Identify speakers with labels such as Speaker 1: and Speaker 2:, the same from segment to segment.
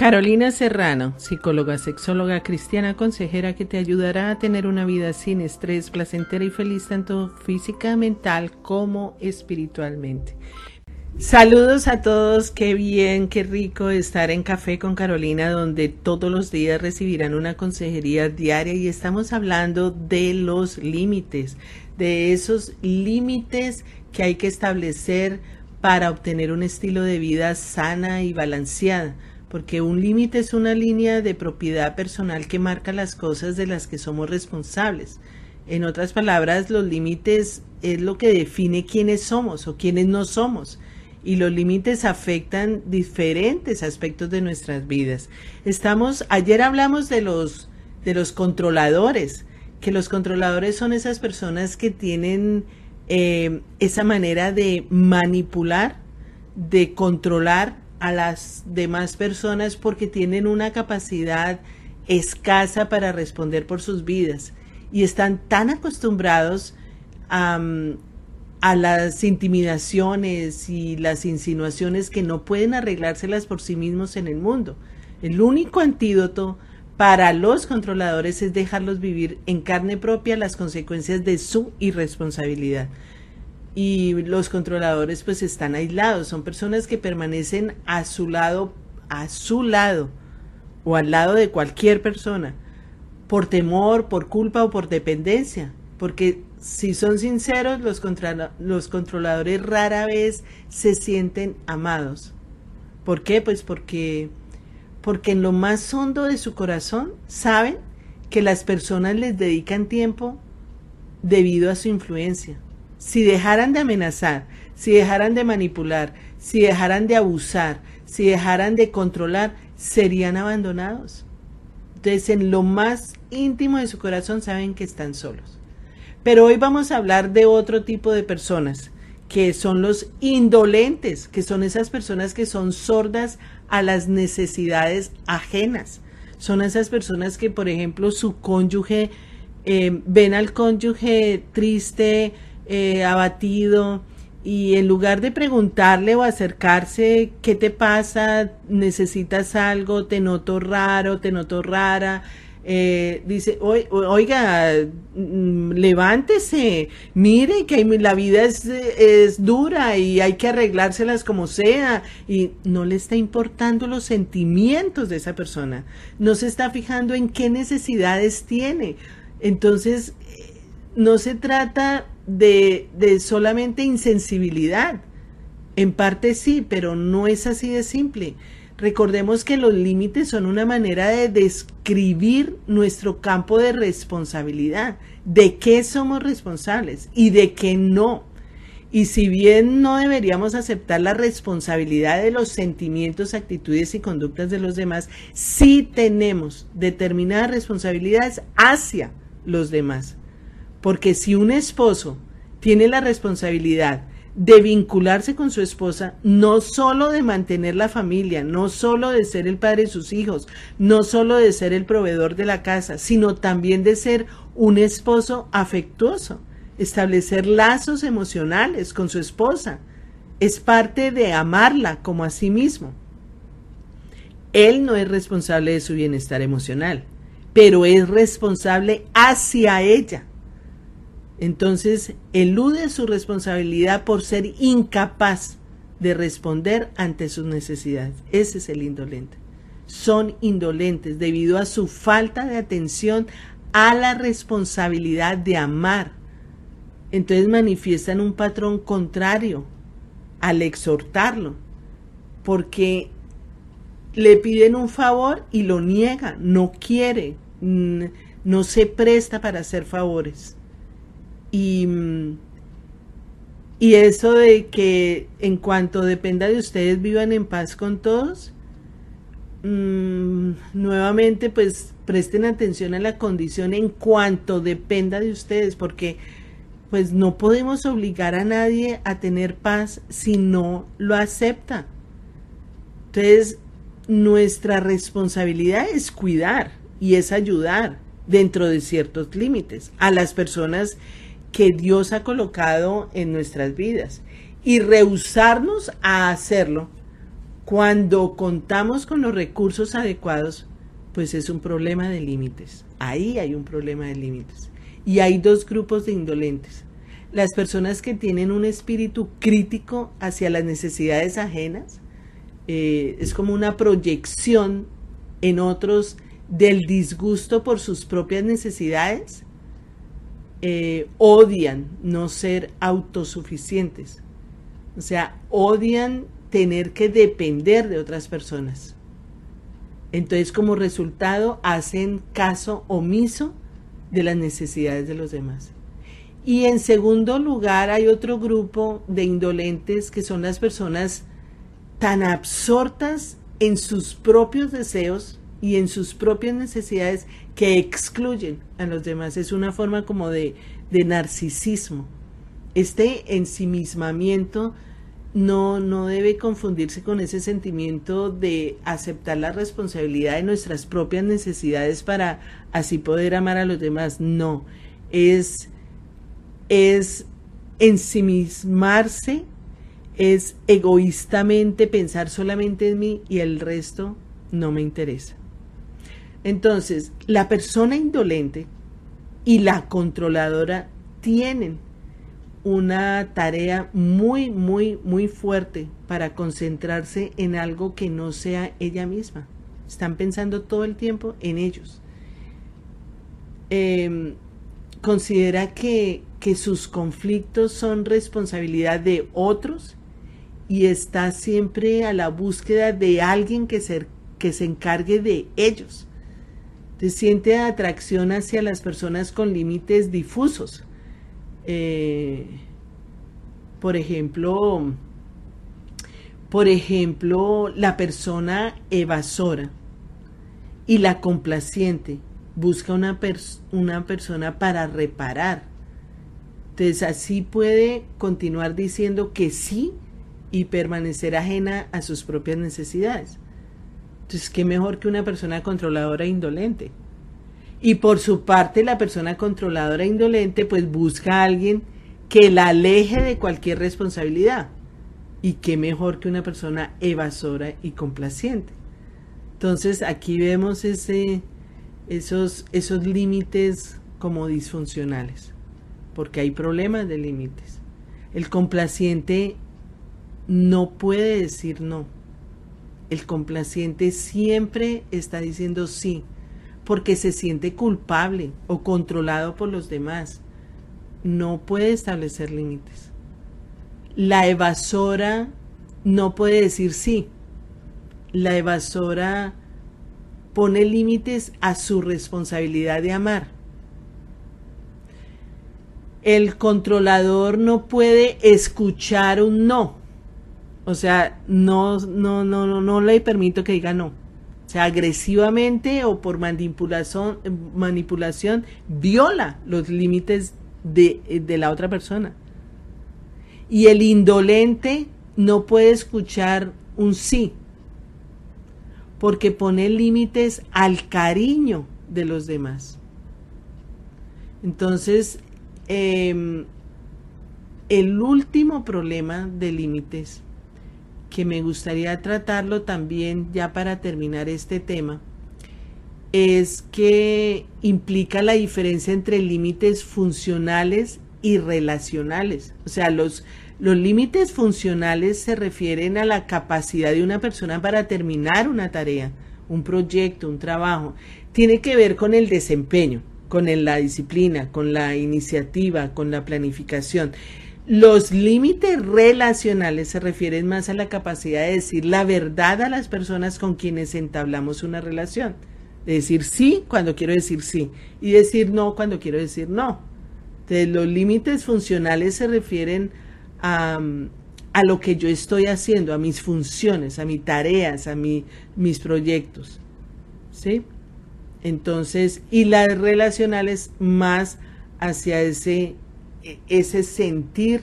Speaker 1: Carolina Serrano, psicóloga, sexóloga cristiana, consejera que te ayudará a tener una vida sin estrés, placentera y feliz tanto física, mental como espiritualmente. Saludos a todos, qué bien, qué rico estar en Café con Carolina, donde todos los días recibirán una consejería diaria y estamos hablando de los límites, de esos límites que hay que establecer para obtener un estilo de vida sana y balanceada, porque un límite es una línea de propiedad personal que marca las cosas de las que somos responsables. En otras palabras, los límites es lo que define quiénes somos o quiénes no somos y los límites afectan diferentes aspectos de nuestras vidas. Estamos, ayer hablamos de los, de los controladores, que los controladores son esas personas que tienen eh, esa manera de manipular, de controlar a las demás personas porque tienen una capacidad escasa para responder por sus vidas y están tan acostumbrados a, a las intimidaciones y las insinuaciones que no pueden arreglárselas por sí mismos en el mundo. El único antídoto para los controladores es dejarlos vivir en carne propia las consecuencias de su irresponsabilidad. Y los controladores pues están aislados, son personas que permanecen a su lado, a su lado o al lado de cualquier persona, por temor, por culpa o por dependencia, porque si son sinceros, los, los controladores rara vez se sienten amados. ¿Por qué? Pues porque, porque en lo más hondo de su corazón saben que las personas les dedican tiempo debido a su influencia. Si dejaran de amenazar, si dejaran de manipular, si dejaran de abusar, si dejaran de controlar, serían abandonados. Entonces, en lo más íntimo de su corazón saben que están solos. Pero hoy vamos a hablar de otro tipo de personas, que son los indolentes, que son esas personas que son sordas a las necesidades ajenas. Son esas personas que, por ejemplo, su cónyuge, eh, ven al cónyuge triste, eh, abatido, y en lugar de preguntarle o acercarse, ¿qué te pasa? ¿Necesitas algo? ¿Te noto raro? ¿Te noto rara? eh, dice, oiga, mm, levántese, mire que la vida es, es, dura y hay que arreglárselas como sea, y no le está importando los sentimientos de esa persona, no se está fijando en qué necesidades tiene. Entonces, no se trata de, solamente insensibilidad, en parte sí, pero no es así de simple. Recordemos que los límites son una manera de describir nuestro campo de responsabilidad, de qué somos responsables y de qué no. Y si bien no deberíamos aceptar la responsabilidad de los sentimientos, actitudes y conductas de los demás, sí tenemos determinadas responsabilidades hacia los demás. Porque si un esposo tiene la responsabilidad de vincularse con su esposa, no solo de mantener la familia, no solo de ser el padre de sus hijos, no solo de ser el proveedor de la casa, sino también de ser un esposo afectuoso, establecer lazos emocionales con su esposa. Es parte de amarla como a sí mismo. Él no es responsable de su bienestar emocional, pero es responsable hacia ella entonces elude su responsabilidad por ser incapaz de responder ante sus necesidades. Ese es el indolente. Son indolentes debido a su falta de atención a la responsabilidad de amar. Entonces manifiestan un patrón contrario al exhortarlo, porque le piden un favor y lo niega, no quiere, no se presta para hacer favores. Y, y eso de que en cuanto dependa de ustedes vivan en paz con todos, mm, nuevamente pues presten atención a la condición en cuanto dependa de ustedes, porque pues no podemos obligar a nadie a tener paz si no lo acepta. Entonces, nuestra responsabilidad es cuidar y es ayudar dentro de ciertos límites a las personas que Dios ha colocado en nuestras vidas y rehusarnos a hacerlo cuando contamos con los recursos adecuados, pues es un problema de límites. Ahí hay un problema de límites. Y hay dos grupos de indolentes. Las personas que tienen un espíritu crítico hacia las necesidades ajenas, eh, es como una proyección en otros del disgusto por sus propias necesidades, eh, odian no ser autosuficientes. O sea, odian tener que depender de otras personas. Entonces, como resultado, hacen caso omiso de las necesidades de los demás. Y en segundo lugar, hay otro grupo de indolentes que son las personas tan absortas en sus propios deseos y en sus propias necesidades que excluyen a los demás. Es una forma como de, de narcisismo. Este ensimismamiento no, no debe confundirse con ese sentimiento de aceptar la responsabilidad de nuestras propias necesidades para así poder amar a los demás. No, es, es ensimismarse, es egoístamente pensar solamente en mí y el resto no me interesa. Entonces, la persona indolente y la controladora tienen una tarea muy, muy, muy fuerte para concentrarse en algo que no sea ella misma. Están pensando todo el tiempo en ellos. Em, considera que, que sus conflictos son responsabilidad de otros y está siempre a la búsqueda de alguien que que se encargue de ellos. Siente atracción hacia las personas con límites difusos eh, por ejemplo, por ejemplo, la persona evasora y la complaciente busca una, una persona para reparar. Entonces así puede continuar diciendo que sí y permanecer ajena a sus propias necesidades. Entonces, ¿qué mejor que una persona controladora e indolente? Y por su parte, la persona controladora e indolente pues busca a alguien que la aleje de cualquier responsabilidad. Y qué mejor que una persona evasora y complaciente. Entonces aquí vemos ese, esos, esos límites como disfuncionales, porque hay problemas de límites. El complaciente no puede decir no. El complaciente siempre está diciendo sí porque se siente culpable o controlado por los demás. No puede establecer límites. La evasora no puede decir sí. La evasora pone límites a su responsabilidad de amar. El controlador no puede escuchar un no. O sea, no, no, no, no, no le permito que diga no. O sea, agresivamente o por manipulación, viola los límites de, de la otra persona. Y el indolente no puede escuchar un sí, porque pone límites al cariño de los demás. Entonces, em, el último problema de límites que me gustaría tratarlo también ya para terminar este tema, es que implica la diferencia entre límites funcionales y relacionales. O sea, los, los límites funcionales se refieren a la capacidad de una persona para terminar una tarea, un proyecto, un trabajo. Tiene que ver con el desempeño, con la disciplina, con la iniciativa, con la planificación. Los límites relacionales se refieren más a la capacidad de decir la verdad a las personas con quienes entablamos una relación. De decir sí cuando quiero decir sí y decir no cuando quiero decir no. Entonces, los límites funcionales se refieren a, a lo que yo estoy haciendo, a mis funciones, a mis tareas, a mi, mis proyectos. ¿Sí? Entonces, y las relacionales más hacia ese, ese sentir,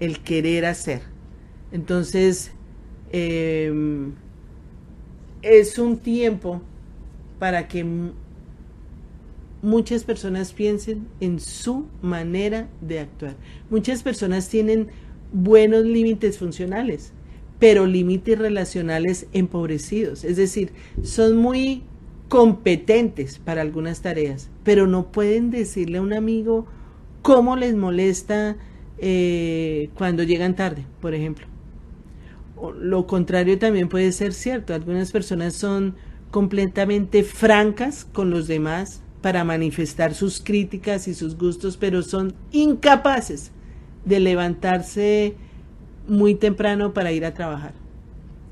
Speaker 1: el querer hacer. Entonces, em, es un tiempo para que muchas personas piensen en su manera de actuar. Muchas personas tienen buenos límites funcionales, pero límites relacionales empobrecidos. Es decir, son muy competentes para algunas tareas, pero no pueden decirle a un amigo cómo les molesta eh, cuando llegan tarde, por ejemplo. lo contrario también puede ser cierto. Algunas personas son completamente francas con los demás para manifestar sus críticas y sus gustos, pero son incapaces de levantarse muy temprano para ir a trabajar.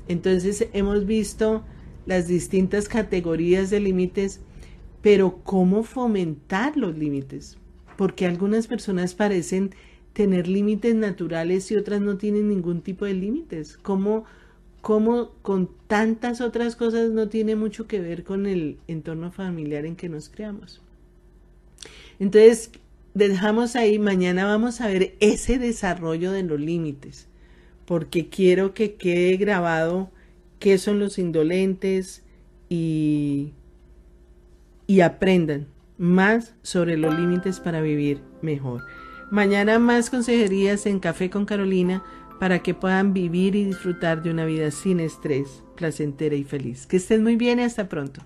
Speaker 1: Entonces hemos visto las distintas categorías de límites, pero ¿cómo fomentar los límites? Porque algunas personas parecen tener límites naturales y otras no tienen ningún tipo de límites. ¿Cómo, con tantas otras cosas no tiene mucho que ver con el entorno familiar en que nos creamos? Entonces, dejamos ahí, mañana vamos a ver ese desarrollo de los límites, porque quiero que quede grabado qué son los indolentes y, y aprendan más sobre los límites para vivir mejor. Mañana más consejerías en Café con Carolina para que puedan vivir y disfrutar de una vida sin estrés, placentera y feliz. Que estén muy bien y hasta pronto.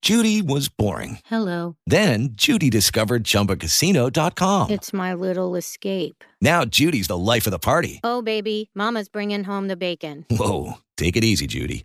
Speaker 2: Judy was boring.
Speaker 3: Hello.
Speaker 2: Then Judy discovered chumbacasino.com.
Speaker 3: It's my little escape.
Speaker 2: Now Judy's the life of the party.
Speaker 3: Oh, baby, Mama's bringing home the bacon.
Speaker 2: Whoa. Take it easy, Judy.